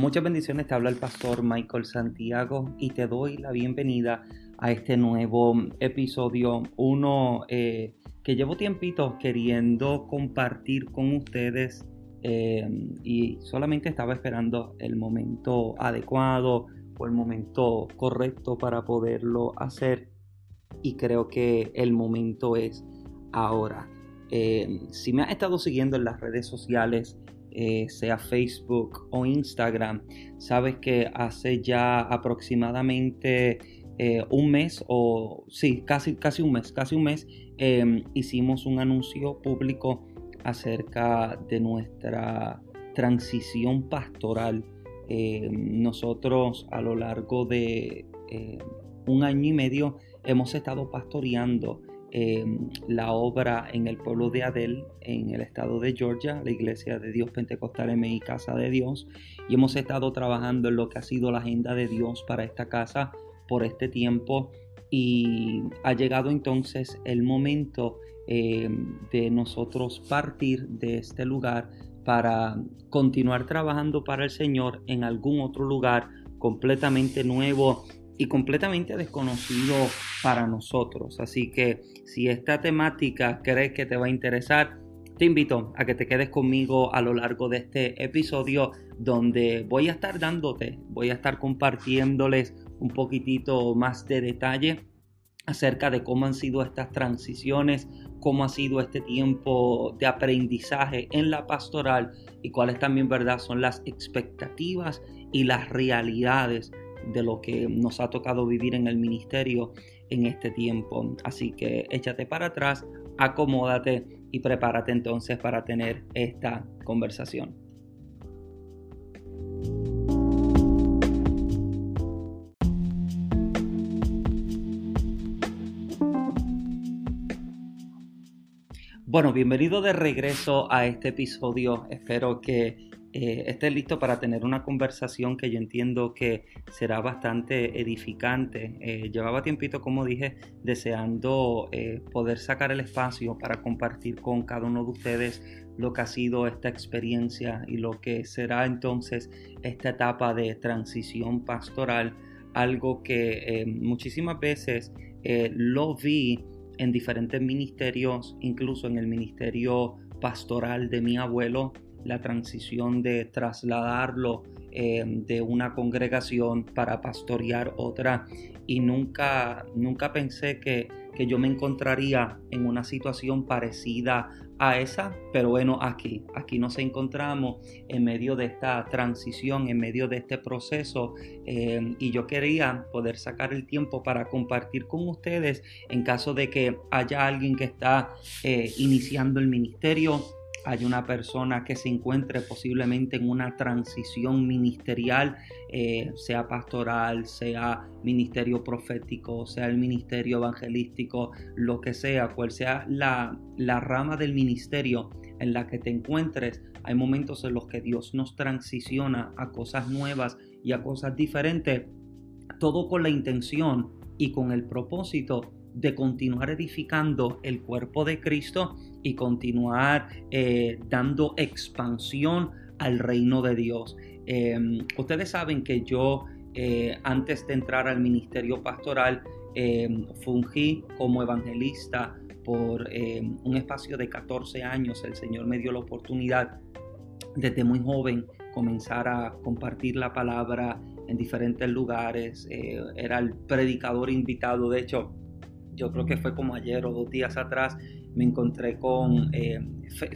Muchas bendiciones, te habla el pastor Michael Santiago y te doy la bienvenida a este nuevo episodio, uno eh, que llevo tiempito queriendo compartir con ustedes eh, y solamente estaba esperando el momento adecuado o el momento correcto para poderlo hacer y creo que el momento es ahora. Eh, si me has estado siguiendo en las redes sociales, eh, sea Facebook o Instagram, sabes que hace ya aproximadamente eh, un mes o sí, casi, casi un mes, casi un mes, em, hicimos un anuncio público acerca de nuestra transición pastoral. Em, nosotros a lo largo de un año y medio hemos estado pastoreando Em, la obra en el pueblo de Adel, en el estado de Georgia, la Iglesia de Dios Pentecostal MI Casa de Dios, y hemos estado trabajando en lo que ha sido la agenda de Dios para esta casa por este tiempo y ha llegado entonces el momento em, de nosotros partir de este lugar para continuar trabajando para el Señor en algún otro lugar completamente nuevo y completamente desconocido para nosotros. Así que si esta temática crees que te va a interesar, te invito a que te quedes conmigo a lo largo de este episodio donde voy a estar dándote, voy a estar compartiéndoles un poquitito más de detalle acerca de cómo han sido estas transiciones, cómo ha sido este tiempo de aprendizaje en la pastoral y cuáles también, ¿verdad?, son las expectativas y las realidades de lo que nos ha tocado vivir en el ministerio en este tiempo. Así que échate para atrás, acomódate y prepárate entonces para tener esta conversación. Bueno, bienvenido de regreso a este episodio. Espero que eh, esté listo para tener una conversación que yo entiendo que será bastante edificante. Eh, llevaba tiempito, como dije, deseando eh, poder sacar el espacio para compartir con cada uno de ustedes lo que ha sido esta experiencia y lo que será entonces esta etapa de transición pastoral, algo que muchísimas veces lo vi en diferentes ministerios, incluso en el ministerio pastoral de mi abuelo, la transición de trasladarlo eh, de una congregación para pastorear otra. Y nunca, nunca pensé que, que, yo me encontraría en una situación parecida a esa, pero bueno, aquí, aquí nos encontramos en medio de esta transición, en medio de este proceso eh, y yo quería poder sacar el tiempo para compartir con ustedes en caso de que haya alguien que está eh, iniciando el ministerio hay una persona que se encuentre posiblemente en una transición ministerial, eh, sea pastoral, sea ministerio profético, sea el ministerio evangelístico, lo que sea, cual sea la, la rama del ministerio en la que te encuentres, hay momentos en los que Dios nos transiciona a cosas nuevas y a cosas diferentes, todo con la intención y con el propósito de continuar edificando el cuerpo de Cristo y continuar eh, dando expansión al reino de Dios. Em, ustedes saben que yo eh, antes de entrar al ministerio pastoral em, fungí como evangelista por em, un espacio de 14 años. El Señor me dio la oportunidad desde muy joven comenzar a compartir la palabra en diferentes lugares. Eh, era el predicador invitado. De hecho, yo creo que fue como ayer o dos días atrás, me encontré con eh,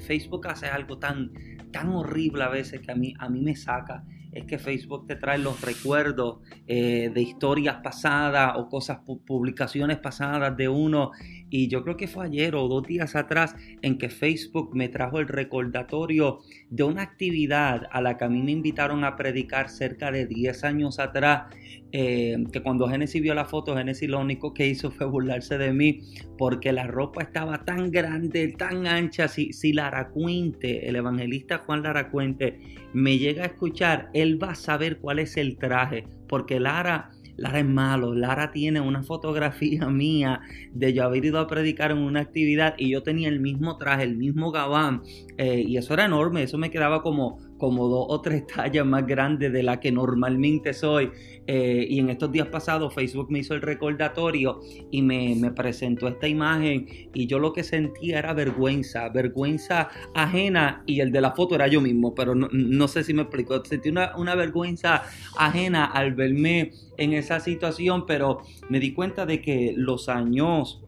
Facebook hace algo tan, tan horrible a veces que a mí, a mí me saca es que Facebook te trae los recuerdos eh, de historias pasadas o cosas, publicaciones pasadas de uno. Y yo creo que fue ayer o dos días atrás en que Facebook me trajo el recordatorio de una actividad a la que a mí me invitaron a predicar cerca de 10 años atrás. Eh, que cuando Genesis vio la foto, Genesis lo único que hizo fue burlarse de mí porque la ropa estaba tan grande, tan ancha. Si, si Lara Cuente, el evangelista Juan Lara Cuente, me llega a escuchar, él va a saber cuál es el traje, porque Lara, Lara es malo, Lara tiene una fotografía mía de yo haber ido a predicar en una actividad y yo tenía el mismo traje, el mismo gabán, eh, y eso era enorme, eso me quedaba como, como dos o tres tallas más grande de la que normalmente soy. Eh, y en estos días pasados Facebook me hizo el recordatorio y me, presentó esta imagen y yo lo que sentía era vergüenza, vergüenza ajena y el de la foto era yo mismo, pero no, sé si me explico. Sentí una, una vergüenza ajena al verme en esa situación, pero me di cuenta de que los años,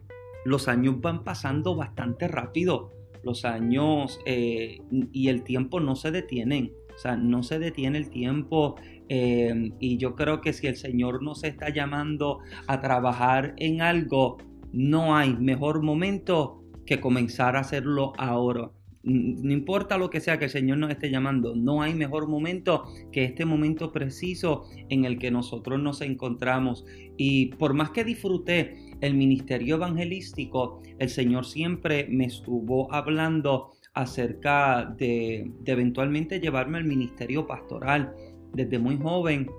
los años van pasando bastante rápido los años eh, y el tiempo no se detienen. O sea, no se detiene el tiempo eh, y yo creo que si el Señor nos está llamando a trabajar en algo, no hay mejor momento que comenzar a hacerlo ahora. No importa lo que sea que el Señor nos esté llamando, no hay mejor momento que este momento preciso en el que nosotros nos encontramos. Y por más que disfruté el ministerio evangelístico, el Señor siempre me estuvo hablando acerca de, eventualmente llevarme al ministerio pastoral. Desde muy joven,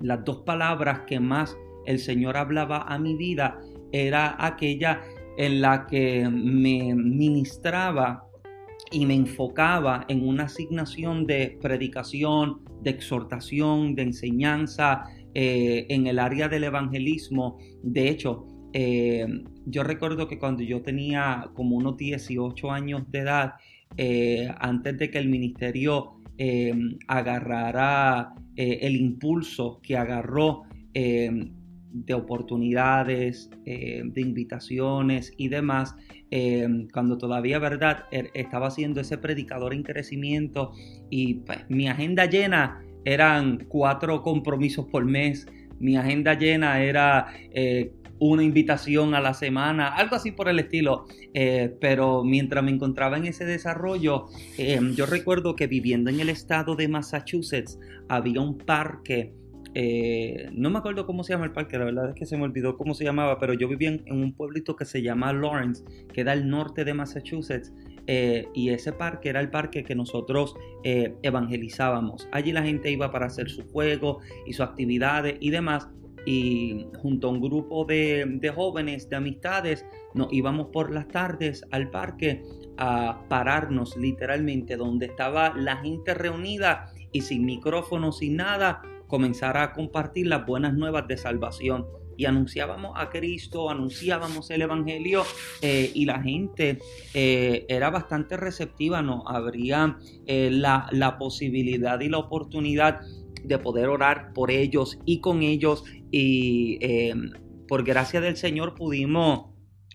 las dos palabras que más el Señor hablaba a mi vida era aquella en la que me ministraba y me enfocaba en una asignación de predicación, de exhortación, de enseñanza eh, en el área del evangelismo. De hecho, eh, yo recuerdo que cuando yo tenía como unos 18 años de edad, eh, antes de que el ministerio eh, agarrara el impulso que agarró de oportunidades, de invitaciones y demás, cuando todavía, ¿verdad?, er, estaba siendo ese predicador en crecimiento y pues, mi agenda llena eran cuatro compromisos por mes, mi agenda llena era una invitación a la semana, algo así por el estilo. Eh, pero mientras me encontraba en ese desarrollo, em, yo recuerdo que viviendo en el estado de Massachusetts había un parque. Eh, no me acuerdo cómo se llama el parque, la verdad es que se me olvidó cómo se llamaba, pero yo vivía en, un pueblito que se llama Lawrence, que da al norte de Massachusetts, eh, y ese parque era el parque que nosotros evangelizábamos. Allí la gente iba para hacer su juego y sus actividades y demás, y junto a un grupo de, jóvenes, de amistades, nos íbamos por las tardes al parque a pararnos literalmente donde estaba la gente reunida y sin micrófono, sin nada, comenzar a compartir las buenas nuevas de salvación. Y anunciábamos a Cristo, anunciábamos el Evangelio eh, y la gente eh, era bastante receptiva, nos habría eh, la, la posibilidad y la oportunidad de poder orar por ellos y con ellos y eh, por gracia del Señor pudimos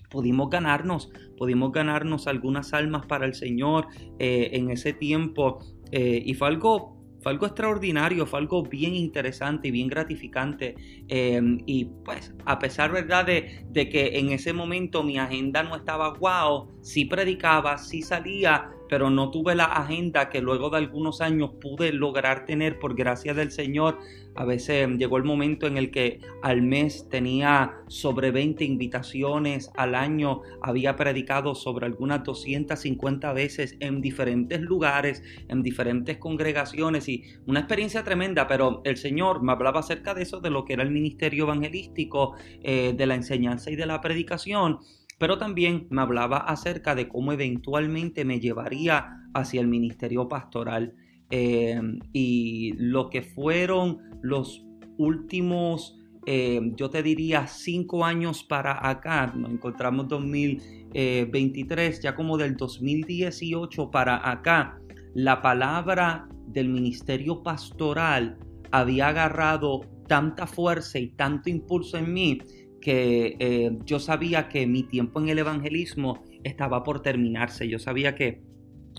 pudimos ganarnos, pudimos ganarnos algunas almas para el Señor eh, en ese tiempo eh, y fue algo, extraordinario, fue algo bien interesante y bien gratificante y pues a pesar verdad de, de, que en ese momento mi agenda no estaba guau, sí predicaba, sí salía, pero no tuve la agenda que luego de algunos años pude lograr tener por gracia del Señor. A veces llegó el momento en el que al mes tenía sobre 20 invitaciones, al año había predicado sobre algunas 250 veces en diferentes lugares, en diferentes congregaciones y una experiencia tremenda, pero el Señor me hablaba acerca de eso, de lo que era el ministerio evangelístico, eh, de la enseñanza y de la predicación pero también me hablaba acerca de cómo eventualmente me llevaría hacia el ministerio pastoral eh, y lo que fueron los últimos, eh, yo te diría, cinco años para acá, nos encontramos 2023, ya como del 2018 para acá, la palabra del ministerio pastoral había agarrado tanta fuerza y tanto impulso en mí que eh, yo sabía que mi tiempo en el evangelismo estaba por terminarse. Yo sabía que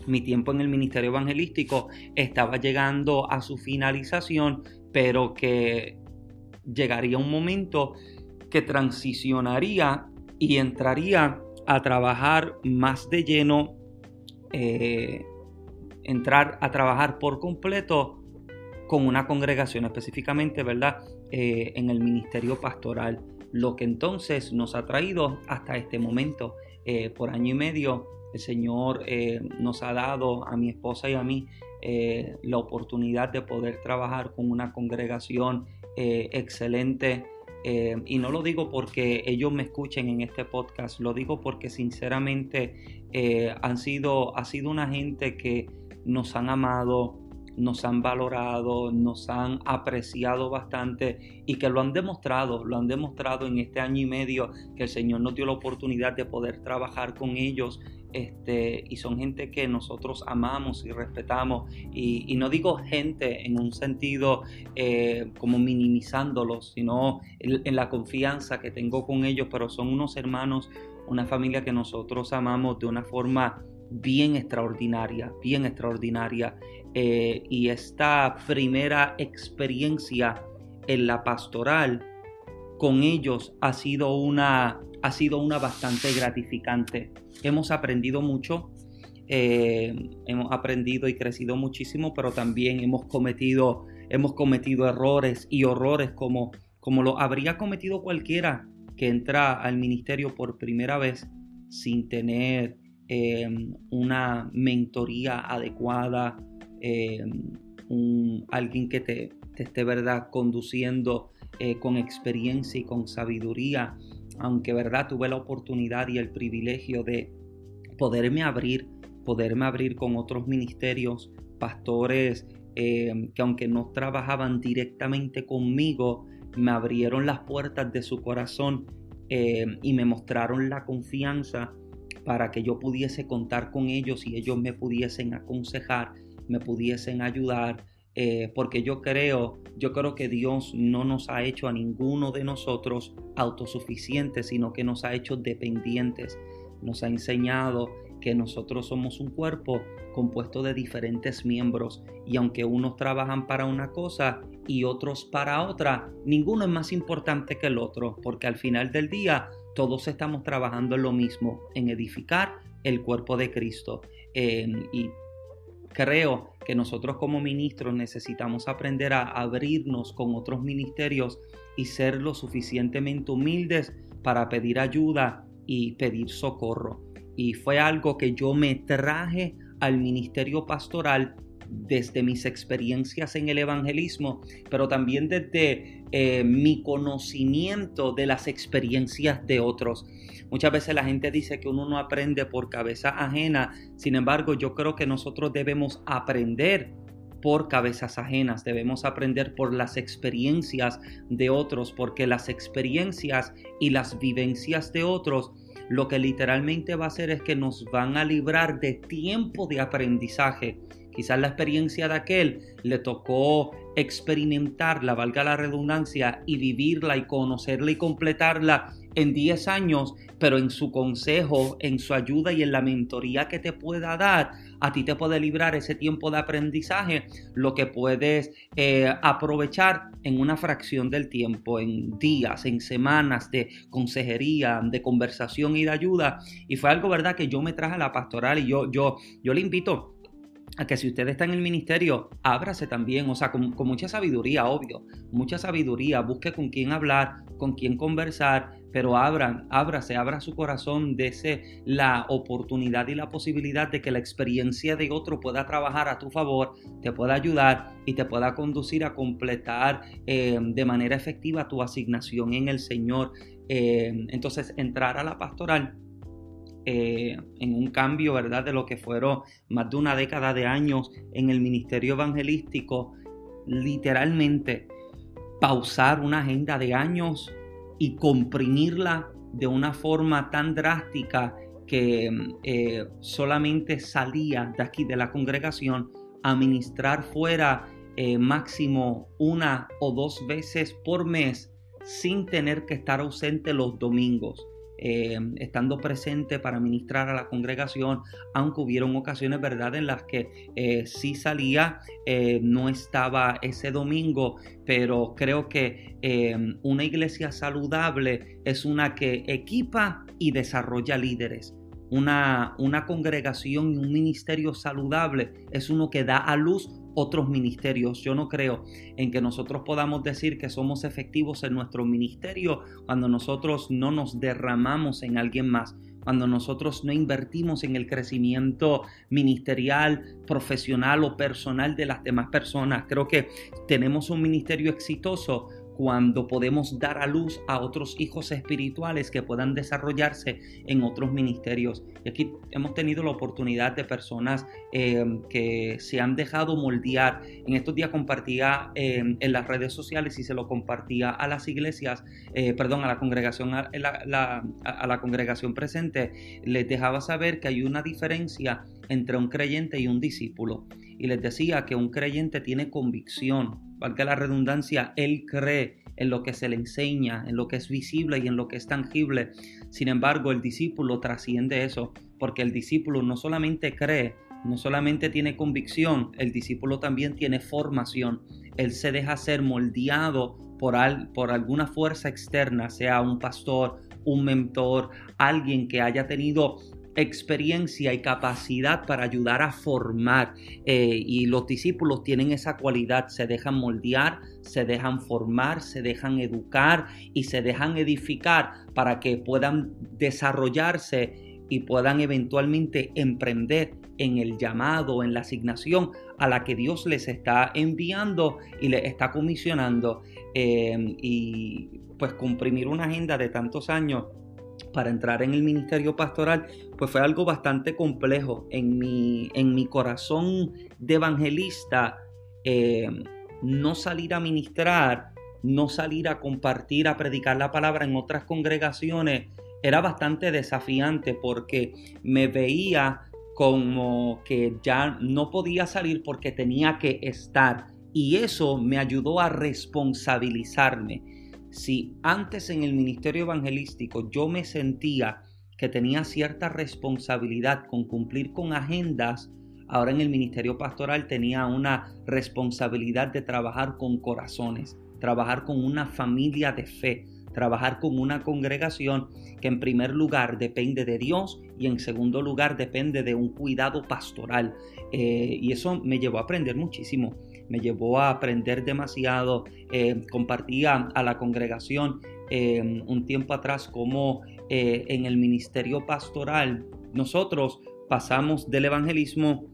mi tiempo en el ministerio evangelístico estaba llegando a su finalización, pero que llegaría un momento que transicionaría y entraría a trabajar más de lleno, eh, entrar a trabajar por completo con una congregación, específicamente, ¿verdad? Eh, en el ministerio pastoral lo que entonces nos ha traído hasta este momento. Eh, por año y medio el Señor eh, nos ha dado a mi esposa y a mí eh, la oportunidad de poder trabajar con una congregación excelente. y no lo digo porque ellos me escuchen en este podcast, lo digo porque sinceramente han sido, ha sido una gente que nos han amado, nos han valorado, nos han apreciado bastante y que lo han demostrado, lo han demostrado en este año y medio que el Señor nos dio la oportunidad de poder trabajar con ellos este, y son gente que nosotros amamos y respetamos. Y, no digo gente en un sentido eh, como minimizándolos, sino en, la confianza que tengo con ellos, pero son unos hermanos, una familia que nosotros amamos de una forma bien extraordinaria, bien extraordinaria. Eh, y esta primera experiencia en la pastoral con ellos ha sido una, ha sido una bastante gratificante. Hemos aprendido mucho, eh, hemos aprendido y crecido muchísimo, pero también hemos cometido, hemos cometido errores y horrores como, como lo habría cometido cualquiera que entra al ministerio por primera vez sin tener eh, una mentoría adecuada, eh, alguien que te, te, esté verdad conduciendo con experiencia y con sabiduría. Aunque verdad tuve la oportunidad y el privilegio de poderme abrir, poderme abrir con otros ministerios, pastores eh, que aunque no trabajaban directamente conmigo, me abrieron las puertas de su corazón eh, y me mostraron la confianza para que yo pudiese contar con ellos y ellos me pudiesen aconsejar, me pudiesen ayudar, eh, porque yo creo, yo creo que Dios no nos ha hecho a ninguno de nosotros autosuficientes, sino que nos ha hecho dependientes. Nos ha enseñado que nosotros somos un cuerpo compuesto de diferentes miembros y aunque unos trabajan para una cosa y otros para otra, ninguno es más importante que el otro, porque al final del día todos estamos trabajando en lo mismo, en edificar el cuerpo de Cristo. Eh, y creo que nosotros como ministros necesitamos aprender a abrirnos con otros ministerios y ser lo suficientemente humildes para pedir ayuda y pedir socorro. Y fue algo que yo me traje al ministerio pastoral desde mis experiencias en el evangelismo, pero también desde eh, mi conocimiento de las experiencias de otros. Muchas veces la gente dice que uno no aprende por cabeza ajena, sin embargo yo creo que nosotros debemos aprender por cabezas ajenas, debemos aprender por las experiencias de otros, porque las experiencias y las vivencias de otros lo que literalmente va a hacer es que nos van a librar de tiempo de aprendizaje Quizás la experiencia de aquel le tocó experimentarla, valga la redundancia, y vivirla y conocerla y completarla en 10 años, pero en su consejo, en su ayuda y en la mentoría que te pueda dar, a ti te puede librar ese tiempo de aprendizaje, lo que puedes eh, aprovechar en una fracción del tiempo, en días, en semanas de consejería, de conversación y de ayuda. Y fue algo, ¿verdad?, que yo me traje a la pastoral y yo, yo, yo le invito a que si usted está en el ministerio, ábrase también, o sea, con, mucha sabiduría, obvio, mucha sabiduría, busque con quién hablar, con quién conversar, pero abran, ábrase, abra su corazón, dese la oportunidad y la posibilidad de que la experiencia de otro pueda trabajar a tu favor, te pueda ayudar y te pueda conducir a completar eh, de manera efectiva tu asignación en el Señor. Eh, entonces, entrar a la pastoral eh, en un cambio, ¿verdad? De lo que fueron más de una década de años en el ministerio evangelístico, literalmente pausar una agenda de años y comprimirla de una forma tan drástica que eh, solamente salía de aquí de la congregación a ministrar fuera eh, máximo una o dos veces por mes sin tener que estar ausente los domingos. Eh, estando presente para ministrar a la congregación, aunque hubieron ocasiones, ¿verdad?, en las que eh, sí salía, eh, no estaba ese domingo, pero creo que una iglesia saludable es una que equipa y desarrolla líderes. Una, una congregación y un ministerio saludable es uno que da a luz otros ministerios. Yo no creo en que nosotros podamos decir que somos efectivos en nuestro ministerio cuando nosotros no nos derramamos en alguien más cuando nosotros no invertimos en el crecimiento ministerial, profesional o personal de las demás personas. Creo que tenemos un ministerio exitoso cuando podemos dar a luz a otros hijos espirituales que puedan desarrollarse en otros ministerios. Y aquí hemos tenido la oportunidad de personas eh, que se han dejado moldear. En estos días compartía eh, en las redes sociales y se lo compartía a las iglesias, eh, perdón, a la congregación, a la, a la congregación presente, les dejaba saber que hay una diferencia entre un creyente y un discípulo. Y les decía que un creyente tiene convicción, valga la redundancia, él cree en lo que se le enseña, en lo que es visible y en lo que es tangible. Sin embargo, el discípulo trasciende eso, porque el discípulo no solamente cree, no solamente tiene convicción, el discípulo también tiene formación. Él se deja ser moldeado por, al, por alguna fuerza externa, sea un pastor, un mentor, alguien que haya tenido experiencia y capacidad para ayudar a formar. Eh, y los discípulos tienen esa cualidad, se dejan moldear, se dejan formar, se dejan educar y se dejan edificar para que puedan desarrollarse y puedan eventualmente emprender en el llamado, en la asignación a la que Dios les está enviando y les está comisionando. Eh, y pues comprimir una agenda de tantos años para entrar en el ministerio pastoral, pues fue algo bastante complejo. En mi, en mi corazón de evangelista, eh, no salir a ministrar, no salir a compartir, a predicar la palabra en otras congregaciones, era bastante desafiante porque me veía como que ya no podía salir porque tenía que estar. Y eso me ayudó a responsabilizarme si antes en el ministerio evangelístico yo me sentía que tenía cierta responsabilidad con cumplir con agendas, ahora en el ministerio pastoral tenía una responsabilidad de trabajar con corazones, trabajar con una familia de fe, trabajar con una congregación que en primer lugar depende de Dios y en segundo lugar depende de un cuidado pastoral. Eh, y eso me llevó a aprender muchísimo me llevó a aprender demasiado. Eh, compartía a la congregación eh, un tiempo atrás como eh, en el ministerio pastoral nosotros pasamos del evangelismo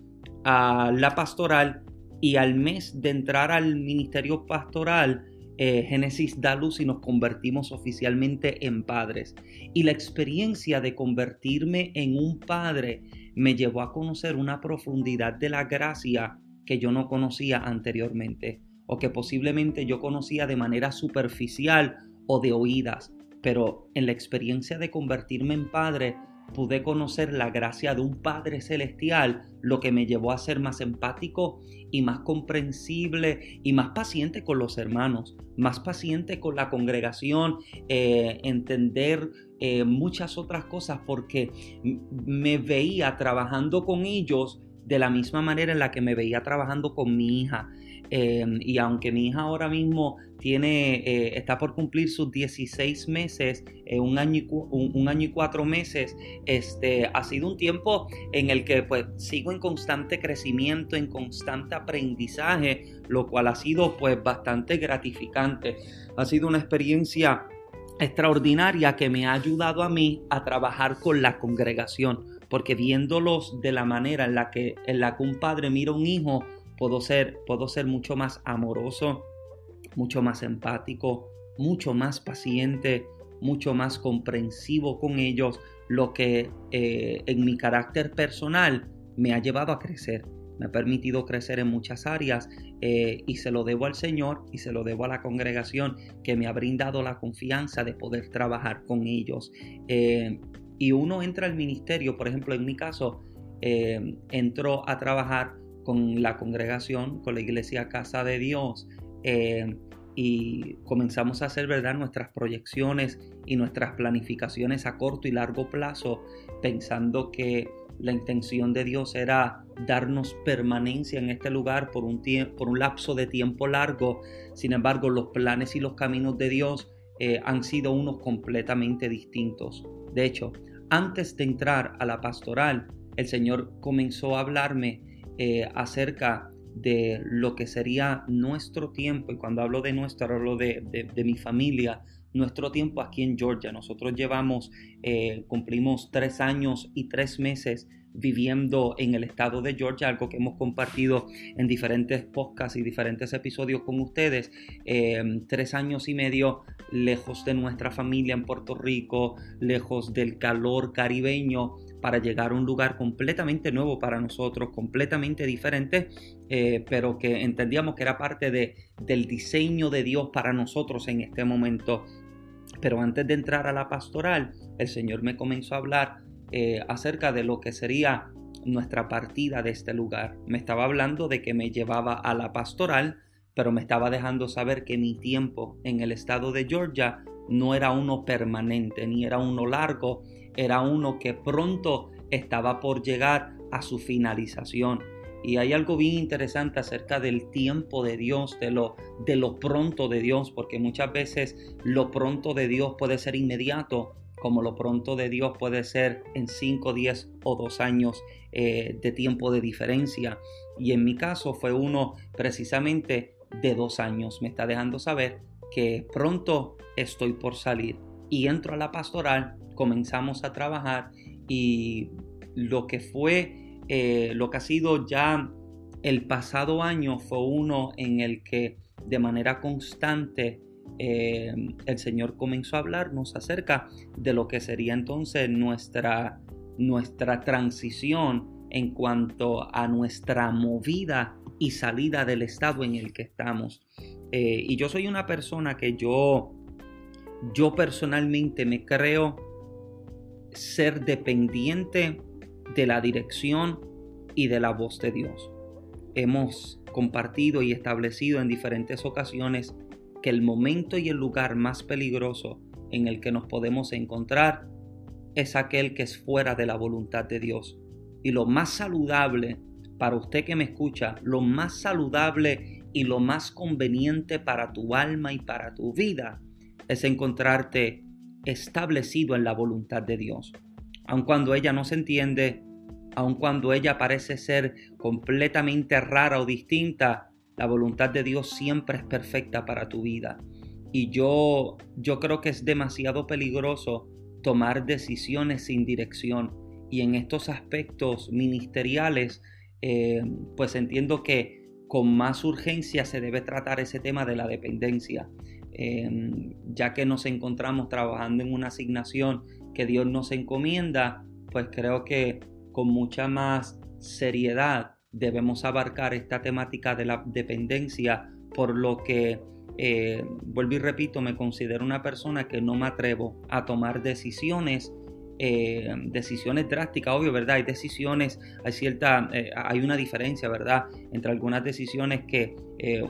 a la pastoral y al mes de entrar al ministerio pastoral Génesis da luz y nos convertimos oficialmente en padres. Y la experiencia de convertirme en un padre me llevó a conocer una profundidad de la gracia que yo no conocía anteriormente o que posiblemente yo conocía de manera superficial o de oídas, pero en la experiencia de convertirme en padre pude conocer la gracia de un Padre Celestial, lo que me llevó a ser más empático y más comprensible y más paciente con los hermanos, más paciente con la congregación, eh, entender eh, muchas otras cosas porque me veía trabajando con ellos de la misma manera en la que me veía trabajando con mi hija. Em, y aunque mi hija ahora mismo tiene, eh, está por cumplir sus 16 meses, eh, un, año y un, año y cuatro meses, este, ha sido un tiempo en el que pues sigo en constante crecimiento, en constante aprendizaje, lo cual ha sido pues bastante gratificante. Ha sido una experiencia extraordinaria que me ha ayudado a mí a trabajar con la congregación porque viéndolos de la manera en la que, en la que un padre mira a un hijo, puedo ser, puedo ser mucho más amoroso, mucho más empático, mucho más paciente, mucho más comprensivo con ellos, lo que eh, en mi carácter personal me ha llevado a crecer, me ha permitido crecer en muchas áreas eh, y se lo debo al Señor y se lo debo a la congregación que me ha brindado la confianza de poder trabajar con ellos. Eh, y uno entra al ministerio, por ejemplo, en mi caso, eh, entró a trabajar con la congregación, con la iglesia Casa de Dios, eh, y comenzamos a hacer verdad nuestras proyecciones y nuestras planificaciones a corto y largo plazo, pensando que la intención de Dios era darnos permanencia en este lugar por un, por un lapso de tiempo largo. Sin embargo, los planes y los caminos de Dios eh, han sido unos completamente distintos. De hecho, antes de entrar a la pastoral, el Señor comenzó a hablarme eh, acerca de lo que sería nuestro tiempo, y cuando hablo de nuestro, hablo de, mi familia, nuestro tiempo aquí en Georgia. Nosotros llevamos, eh, cumplimos tres años y tres meses viviendo en el estado de Georgia, algo que hemos compartido en diferentes podcasts y diferentes episodios con ustedes. Em, tres años y medio lejos de nuestra familia en Puerto Rico, lejos del calor caribeño, para llegar a un lugar completamente nuevo para nosotros, completamente diferente, eh, pero que entendíamos que era parte de, del diseño de Dios para nosotros en este momento. Pero antes de entrar a la pastoral, el Señor me comenzó a hablar eh, acerca de lo que sería nuestra partida de este lugar. Me estaba hablando de que me llevaba a la pastoral, pero me estaba dejando saber que mi tiempo en el estado de Georgia no era uno permanente, ni era uno largo, era uno que pronto estaba por llegar a su finalización. Y hay algo bien interesante acerca del tiempo de Dios, de lo, de lo pronto de Dios, porque muchas veces lo pronto de Dios puede ser inmediato, como lo pronto de Dios puede ser en 5, 10 o 2 años eh, de tiempo de diferencia. Y en mi caso fue uno precisamente de dos años. Me está dejando saber que pronto estoy por salir y entro a la pastoral, comenzamos a trabajar y lo que fue, eh, lo que ha sido ya el pasado año fue uno en el que de manera constante eh, el Señor comenzó a hablarnos acerca de lo que sería entonces nuestra, nuestra transición en cuanto a nuestra movida y salida del estado en el que estamos. Eh, y yo soy una persona que yo, yo personalmente me creo ser dependiente de la dirección y de la voz de Dios. Hemos compartido y establecido en diferentes ocasiones que el momento y el lugar más peligroso en el que nos podemos encontrar es aquel que es fuera de la voluntad de Dios. Y lo más saludable para usted que me escucha, lo más saludable y lo más conveniente para tu alma y para tu vida es encontrarte establecido en la voluntad de Dios. Aun cuando ella no se entiende, aun cuando ella parece ser completamente rara o distinta, la voluntad de Dios siempre es perfecta para tu vida. Y yo, yo creo que es demasiado peligroso tomar decisiones sin dirección. Y en estos aspectos ministeriales, eh, pues entiendo que con más urgencia se debe tratar ese tema de la dependencia. Em, ya que nos encontramos trabajando en una asignación que Dios nos encomienda, pues creo que con mucha más seriedad debemos abarcar esta temática de la dependencia, por lo que, eh, vuelvo y repito, me considero una persona que no me atrevo a tomar decisiones. Eh, decisiones drásticas, obvio, ¿verdad? Hay decisiones, hay cierta, eh, hay una diferencia, ¿verdad? Entre algunas decisiones que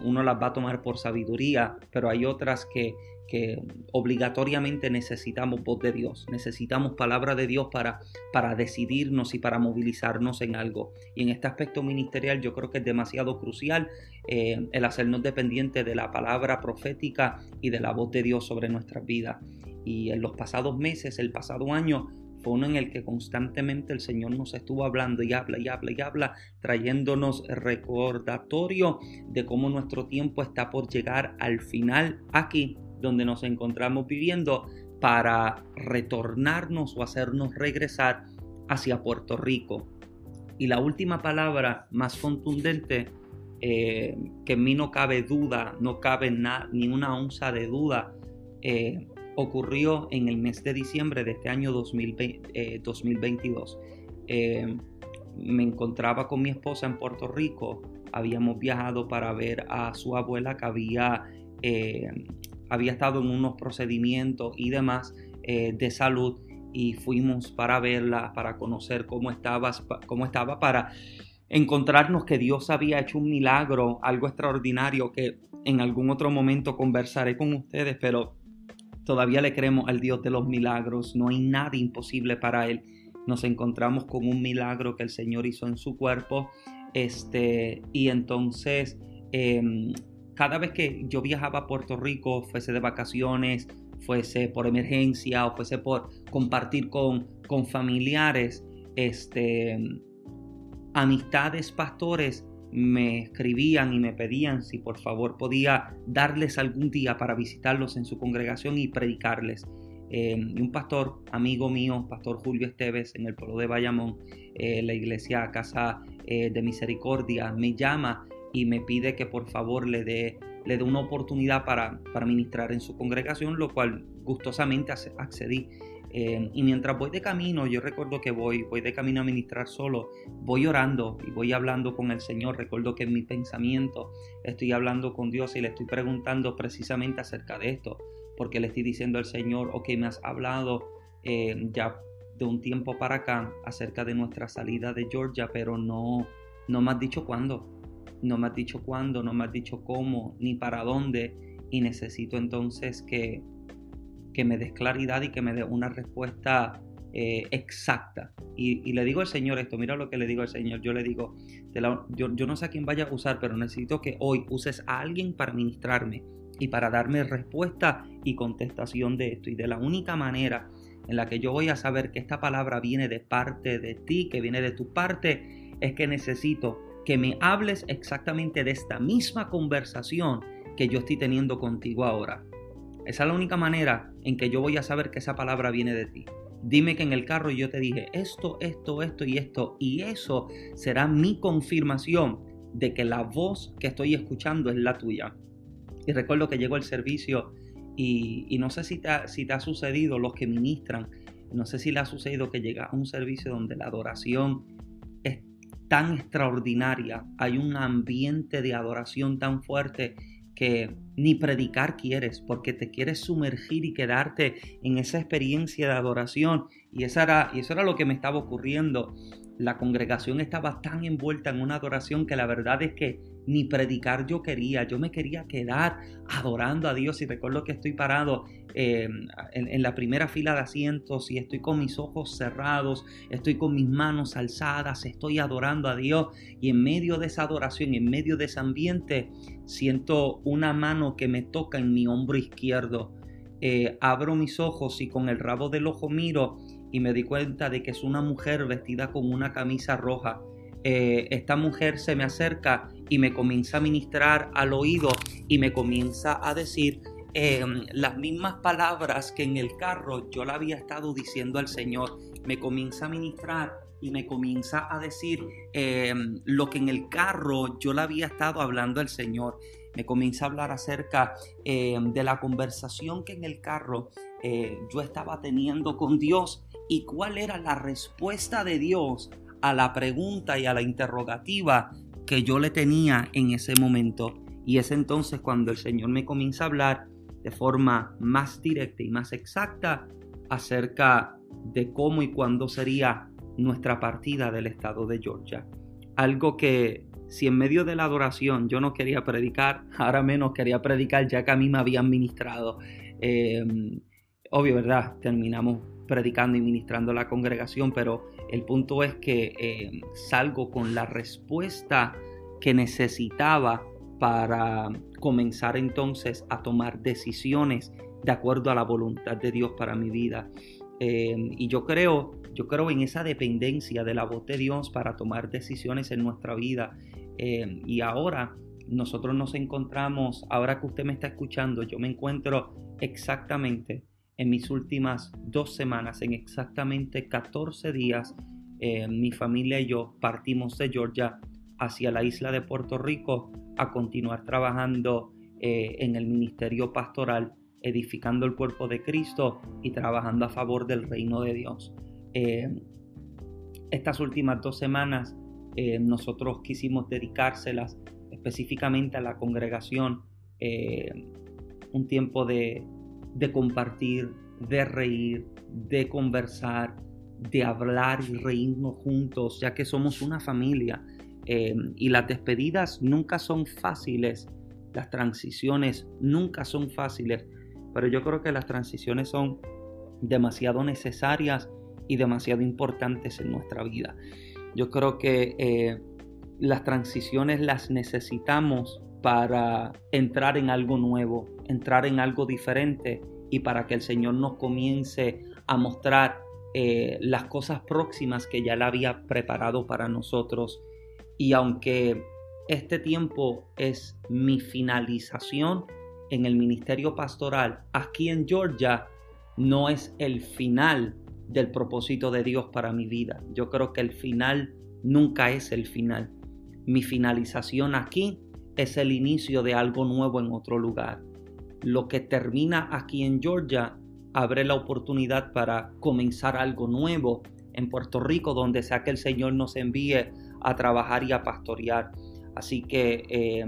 uno las va a tomar por sabiduría, pero hay otras que que obligatoriamente necesitamos voz de Dios, necesitamos palabra de Dios para, para decidirnos y para movilizarnos en algo. Y en este aspecto ministerial yo creo que es demasiado crucial eh, el hacernos dependientes de la palabra profética y de la voz de Dios sobre nuestras vidas. Y en los pasados meses, el pasado año, fue uno en el que constantemente el Señor nos estuvo hablando y habla y habla y habla, trayéndonos recordatorio de cómo nuestro tiempo está por llegar al final aquí donde nos encontramos viviendo para retornarnos o hacernos regresar hacia Puerto Rico. Y la última palabra más contundente, eh, que en mí no cabe duda, no cabe ni una onza de duda, eh, ocurrió en el mes de diciembre de este año 2022. Eh, me encontraba con mi esposa en Puerto Rico, habíamos viajado para ver a su abuela que había había estado en unos procedimientos y demás eh, de salud y fuimos para verla, para conocer cómo estaba, cómo estaba, para encontrarnos que Dios había hecho un milagro, algo extraordinario que en algún otro momento conversaré con ustedes, pero todavía le creemos al Dios de los milagros, no hay nada imposible para Él. Nos encontramos con un milagro que el Señor hizo en su cuerpo, este, y entonces em, cada vez que yo viajaba a Puerto Rico, fuese de vacaciones, fuese por emergencia o fuese por compartir con, con familiares, este, amistades pastores me escribían y me pedían si por favor podía darles algún día para visitarlos en su congregación y predicarles. Eh, un pastor, amigo mío, pastor Julio Esteves, en el pueblo de Bayamón, eh, la iglesia Casa de Misericordia, me llama y me pide que por favor le dé le dé una oportunidad para, para ministrar en su congregación, lo cual gustosamente accedí. Eh, y mientras voy de camino, yo recuerdo que voy, voy de camino a ministrar solo, voy orando y voy hablando con el Señor. Recuerdo que en mi pensamiento estoy hablando con Dios y le estoy preguntando precisamente acerca de esto, porque le estoy diciendo al Señor, ok, me has hablado eh, ya de un tiempo para acá acerca de nuestra salida de Georgia, pero no, no me has dicho cuándo, no me has dicho cuándo, no me has dicho cómo, ni para dónde, y necesito entonces que que me des claridad y que me dé una respuesta eh, exacta. Y, le digo al Señor esto, mira lo que le digo al Señor, yo le digo, yo, yo no sé a quién vaya a usar, pero necesito que hoy uses a alguien para ministrarme y para darme respuesta y contestación de esto. Y de la única manera en la que yo voy a saber que esta palabra viene de parte de ti, que viene de tu parte, es que necesito que me hables exactamente de esta misma conversación que yo estoy teniendo contigo ahora. Esa es la única manera en que yo voy a saber que esa palabra viene de ti. Dime que en el carro yo te dije esto, esto, esto y esto. Y eso será mi confirmación de que la voz que estoy escuchando es la tuya. Y recuerdo que llegó el servicio y, no sé si te, ha, sucedido los que ministran, no sé si le ha sucedido que llega a un servicio donde la adoración tan extraordinaria, hay un ambiente de adoración tan fuerte que ni predicar quieres, porque te quieres sumergir y quedarte en esa experiencia de adoración. Y, esa era, y eso era lo que me estaba ocurriendo. La congregación estaba tan envuelta en una adoración que la verdad es que ni predicar yo quería, yo me quería quedar adorando a Dios y recuerdo que estoy parado eh, en, la primera fila de asientos y estoy con mis ojos cerrados, estoy con mis manos alzadas, estoy adorando a Dios y en medio de esa adoración, en medio de ese ambiente, siento una mano que me toca en mi hombro izquierdo. Eh, abro mis ojos y con el rabo del ojo miro y me di cuenta de que es una mujer vestida con una camisa roja. Eh, esta mujer se me acerca y me comienza a ministrar al oído y me comienza a decir em, las mismas palabras que en el carro yo le había estado diciendo al Señor. Me comienza a ministrar y me comienza a decir em, lo que en el carro yo le había estado hablando al Señor. Me comienza a hablar acerca em, de la conversación que en el carro eh, yo estaba teniendo con Dios y cuál era la respuesta de Dios a la pregunta y a la interrogativa que yo le tenía en ese momento. Y es entonces cuando el Señor me comienza a hablar de forma más directa y más exacta acerca de cómo y cuándo sería nuestra partida del estado de Georgia. Algo que si en medio de la adoración yo no quería predicar, ahora menos quería predicar ya que a mí me habían ministrado. Eh, obvio, ¿verdad? Terminamos predicando y ministrando la congregación, pero el punto es que eh, salgo con la respuesta que necesitaba para comenzar entonces a tomar decisiones de acuerdo a la voluntad de Dios para mi vida. Eh, y yo creo, yo creo en esa dependencia de la voz de Dios para tomar decisiones en nuestra vida. Eh, y ahora nosotros nos encontramos, ahora que usted me está escuchando, yo me encuentro exactamente en mis últimas dos semanas, en exactamente 14 días, eh, mi familia y yo partimos de Georgia hacia la isla de Puerto Rico a continuar trabajando eh, en el ministerio pastoral, edificando el cuerpo de Cristo y trabajando a favor del reino de Dios. Eh, estas últimas dos semanas nosotros quisimos dedicárselas específicamente a la congregación, un tiempo de, de compartir, de reír, de conversar, de hablar y reírnos juntos, ya que somos una familia. Eh, y las despedidas nunca son fáciles, las transiciones nunca son fáciles, pero yo creo que las transiciones son demasiado necesarias y demasiado importantes en nuestra vida. Yo creo que eh, las transiciones las necesitamos para entrar en algo nuevo, entrar en algo diferente y para que el Señor nos comience a mostrar eh, las cosas próximas que ya Él había preparado para nosotros. Y aunque este tiempo es mi finalización en el ministerio pastoral aquí en Georgia, no es el final del propósito de Dios para mi vida. Yo creo que el final nunca es el final. Mi finalización aquí es el inicio de algo nuevo en otro lugar. Lo que termina aquí en Georgia abre la oportunidad para comenzar algo nuevo en Puerto Rico, donde sea que el Señor nos envíe a trabajar y a pastorear. Así que eh,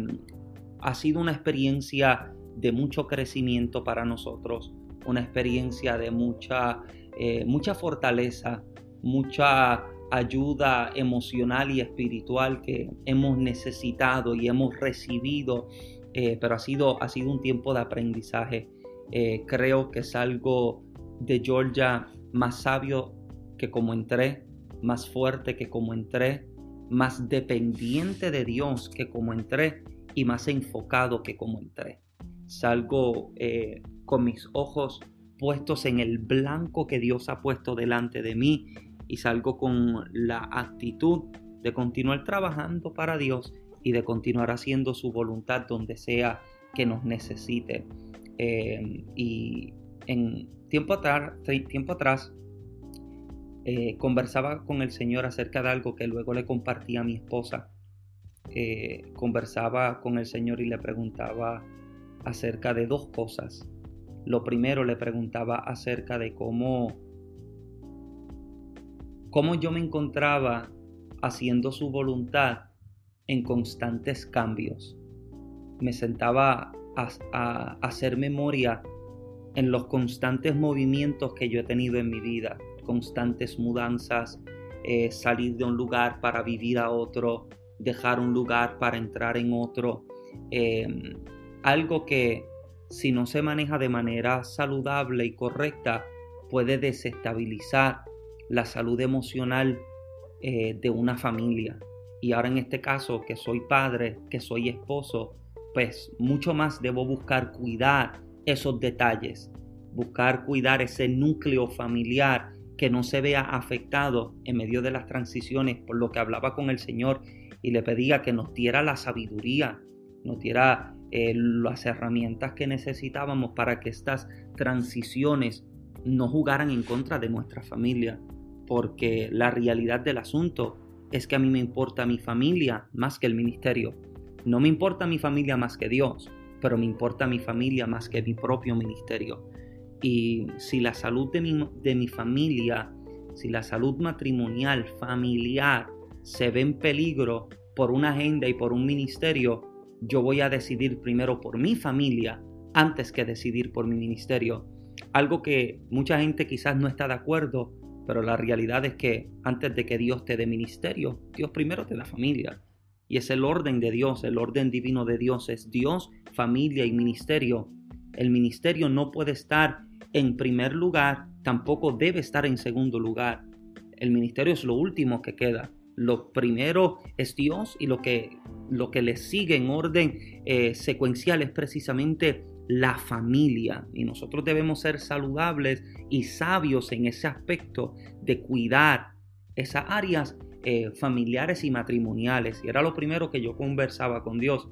ha sido una experiencia de mucho crecimiento para nosotros, una experiencia de mucha, eh, mucha fortaleza, mucha ayuda emocional y espiritual que hemos necesitado y hemos recibido, eh, pero ha sido, ha sido un tiempo de aprendizaje. Eh, creo que es algo de Georgia más sabio que como entré, más fuerte que como entré, más dependiente de Dios que como entré y más enfocado que como entré. Salgo eh, con mis ojos puestos en el blanco que Dios ha puesto delante de mí y salgo con la actitud de continuar trabajando para Dios y de continuar haciendo su voluntad donde sea que nos necesite. Eh, y en tiempo atrás, tiempo atrás eh, conversaba con el Señor acerca de algo que luego le compartí a mi esposa. Eh, conversaba con el Señor y le preguntaba acerca de dos cosas. Lo primero le preguntaba acerca de cómo, cómo yo me encontraba haciendo su voluntad en constantes cambios. Me sentaba a, hacer memoria en los constantes movimientos que yo he tenido en mi vida, constantes mudanzas, eh, salir de un lugar para vivir a otro, dejar un lugar para entrar en otro. Em, algo que si no se maneja de manera saludable y correcta puede desestabilizar la salud emocional eh, de una familia. Y ahora en este caso, que soy padre, que soy esposo, pues mucho más debo buscar cuidar esos detalles, buscar cuidar ese núcleo familiar que no se vea afectado en medio de las transiciones, por lo que hablaba con el Señor y le pedía que nos diera la sabiduría, nos diera eh, las herramientas que necesitábamos para que estas transiciones no jugaran en contra de nuestra familia, porque la realidad del asunto es que a mí me importa mi familia más que el ministerio. No me importa mi familia más que Dios, pero me importa mi familia más que mi propio ministerio. Y si la salud de mi, de mi familia, si la salud matrimonial, familiar, se ve en peligro por una agenda y por un ministerio, yo voy a decidir primero por mi familia antes que decidir por mi ministerio. Algo que mucha gente quizás no está de acuerdo, pero la realidad es que antes de que Dios te dé ministerio, Dios primero te da familia. Y es el orden de Dios, el orden divino de Dios, es Dios, familia y ministerio. El ministerio no puede estar en primer lugar, tampoco debe estar en segundo lugar. El ministerio es lo último que queda. Lo primero es Dios y lo que, lo que le sigue en orden eh, secuencial es precisamente la familia. Y nosotros debemos ser saludables y sabios en ese aspecto de cuidar esas áreas eh, familiares y matrimoniales. Y era lo primero que yo conversaba con Dios.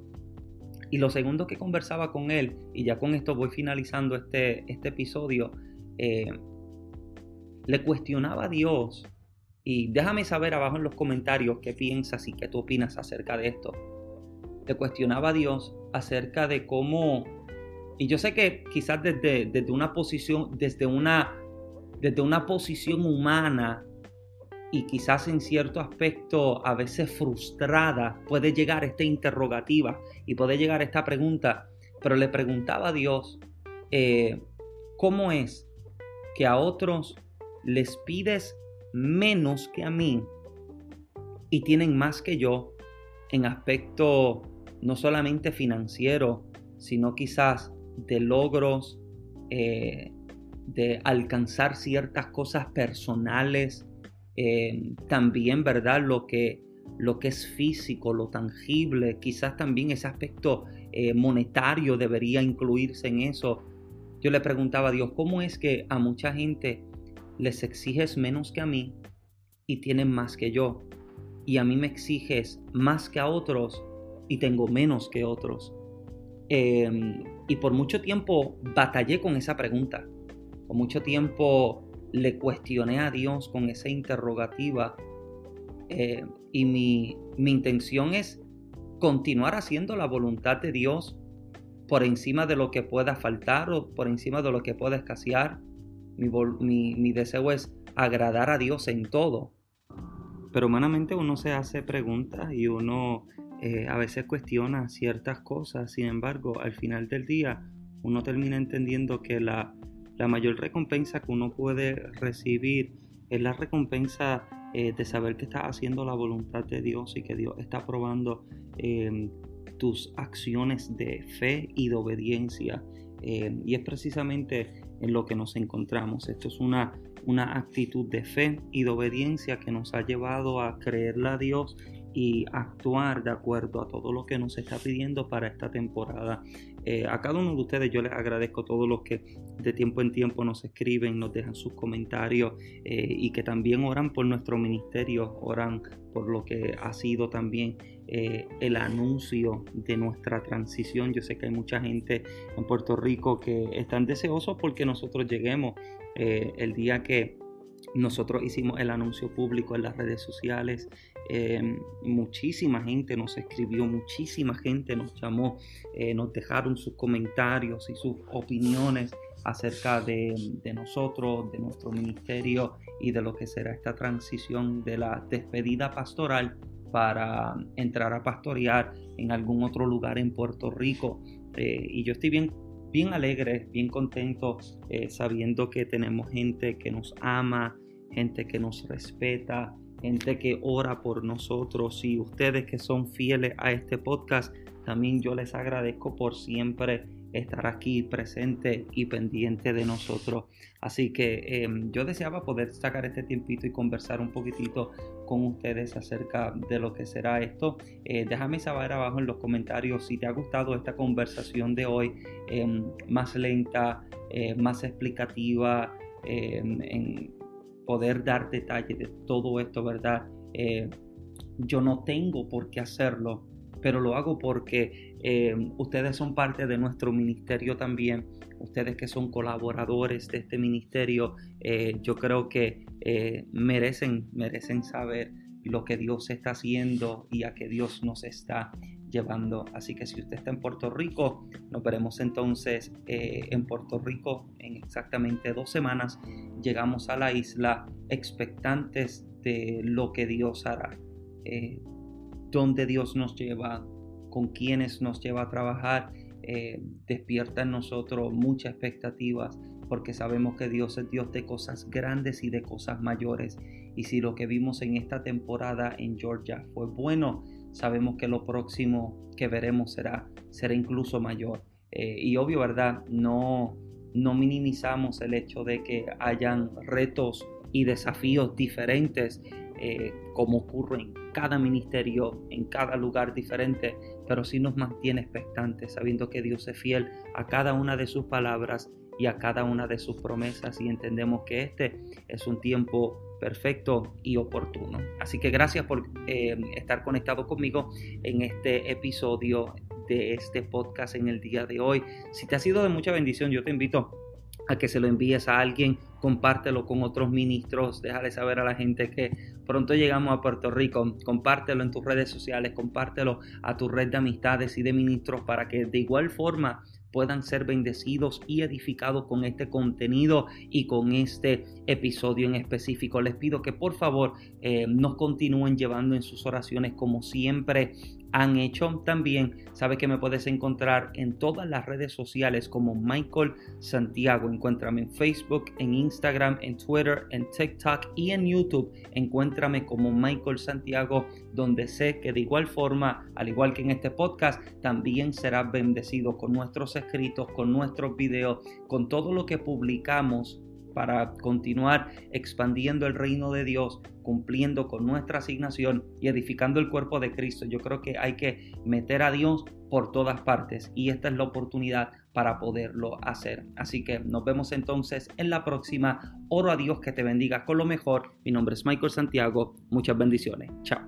Y lo segundo que conversaba con Él, y ya con esto voy finalizando este, este episodio, eh, le cuestionaba a Dios. Y déjame saber abajo en los comentarios qué piensas y qué tú opinas acerca de esto. Le cuestionaba a Dios acerca de cómo, y yo sé que quizás desde, desde una posición, desde una, desde una posición humana, y quizás en cierto aspecto a veces frustrada puede llegar esta interrogativa y puede llegar esta pregunta, pero le preguntaba a Dios, eh, ¿cómo es que a otros les pides menos que a mí y tienen más que yo en aspecto no solamente financiero, sino quizás de logros, eh, de alcanzar ciertas cosas personales, eh, también, ¿verdad? Lo que, lo que es físico, lo tangible, quizás también ese aspecto eh, monetario debería incluirse en eso. Yo le preguntaba a Dios, ¿cómo es que a mucha gente les exiges menos que a mí y tienen más que yo? Y a mí me exiges más que a otros y tengo menos que otros. Em, y por mucho tiempo batallé con esa pregunta Por mucho tiempo le cuestioné a Dios con esa interrogativa eh, y mi, intención es continuar haciendo la voluntad de Dios por encima de lo que pueda faltar o por encima de lo que pueda escasear. Mi, mi deseo es agradar a Dios en todo. Pero humanamente uno se hace preguntas y uno eh, a veces cuestiona ciertas cosas, sin embargo, al final del día uno termina entendiendo que la, mayor recompensa que uno puede recibir es la recompensa eh, de saber que estás haciendo la voluntad de Dios y que Dios está probando em, tus acciones de fe y de obediencia. Em, y es precisamente en lo que nos encontramos. Esto es una, una actitud de fe y de obediencia que nos ha llevado a creerle a Dios y actuar de acuerdo a todo lo que nos está pidiendo para esta temporada. Eh, a cada uno de ustedes yo les agradezco a todos los que de tiempo en tiempo nos escriben, nos dejan sus comentarios eh, y que también oran por nuestro ministerio, oran por lo que ha sido también eh, el anuncio de nuestra transición. Yo sé que hay mucha gente en Puerto Rico que están deseosos porque nosotros lleguemos el día que nosotros hicimos el anuncio público en las redes sociales Em, muchísima gente nos escribió, muchísima gente nos llamó, eh, nos dejaron sus comentarios y sus opiniones acerca de, nosotros, de nuestro ministerio y de lo que será esta transición de la despedida pastoral para entrar a pastorear en algún otro lugar en Puerto Rico. Eh, y yo estoy bien, bien alegre, bien contento eh, sabiendo que tenemos gente que nos ama, gente que nos respeta, gente que ora por nosotros. Y ustedes que son fieles a este podcast, también yo les agradezco por siempre estar aquí presente y pendiente de nosotros. Así que em, yo deseaba poder sacar este tiempito y conversar un poquitito con ustedes acerca de lo que será esto. Eh, déjame saber abajo en los comentarios si te ha gustado esta conversación de hoy, em, más lenta, eh, más explicativa. Em, en, poder dar detalles de todo esto, ¿verdad? Eh, yo no tengo por qué hacerlo, pero lo hago porque eh, ustedes son parte de nuestro ministerio también, ustedes que son colaboradores de este ministerio, eh, yo creo que merecen, merecen saber lo que Dios está haciendo y a que Dios nos está llevando. Así que si usted está en Puerto Rico, nos veremos entonces eh, en Puerto Rico en exactamente dos semanas. Llegamos a la isla expectantes de lo que Dios hará, eh, dónde Dios nos lleva, con quienes nos lleva a trabajar. Eh, despierta en nosotros muchas expectativas porque sabemos que Dios es Dios de cosas grandes y de cosas mayores. Y si lo que vimos en esta temporada en Georgia fue bueno, sabemos que lo próximo que veremos será, será incluso mayor. Eh, y obvio, ¿verdad? No, no minimizamos el hecho de que hayan retos y desafíos diferentes eh, como ocurre en cada ministerio, en cada lugar diferente, pero sí nos mantiene expectantes, sabiendo que Dios es fiel a cada una de sus palabras y a cada una de sus promesas y entendemos que este es un tiempo perfecto y oportuno. Así que gracias por eh, estar conectado conmigo en este episodio de este podcast en el día de hoy. Si te ha sido de mucha bendición, yo te invito a que se lo envíes a alguien, compártelo con otros ministros, déjale saber a la gente que pronto llegamos a Puerto Rico, compártelo en tus redes sociales, compártelo a tu red de amistades y de ministros para que de igual forma puedan ser bendecidos y edificados con este contenido y con este episodio en específico. Les pido que por favor eh, nos continúen llevando en sus oraciones como siempre han hecho. También sabes que me puedes encontrar en todas las redes sociales como Michael Santiago. Encuéntrame en Facebook, en Instagram, en Twitter, en TikTok y en YouTube. Encuéntrame como Michael Santiago, donde sé que de igual forma, al igual que en este podcast, también serás bendecido con nuestros escritos, con nuestros videos, con todo lo que publicamos para continuar expandiendo el reino de Dios, cumpliendo con nuestra asignación y edificando el cuerpo de Cristo. Yo creo que hay que meter a Dios por todas partes y esta es la oportunidad para poderlo hacer. Así que nos vemos entonces en la próxima. Oro a Dios que te bendiga con lo mejor. Mi nombre es Michael Santiago. Muchas bendiciones. Chao.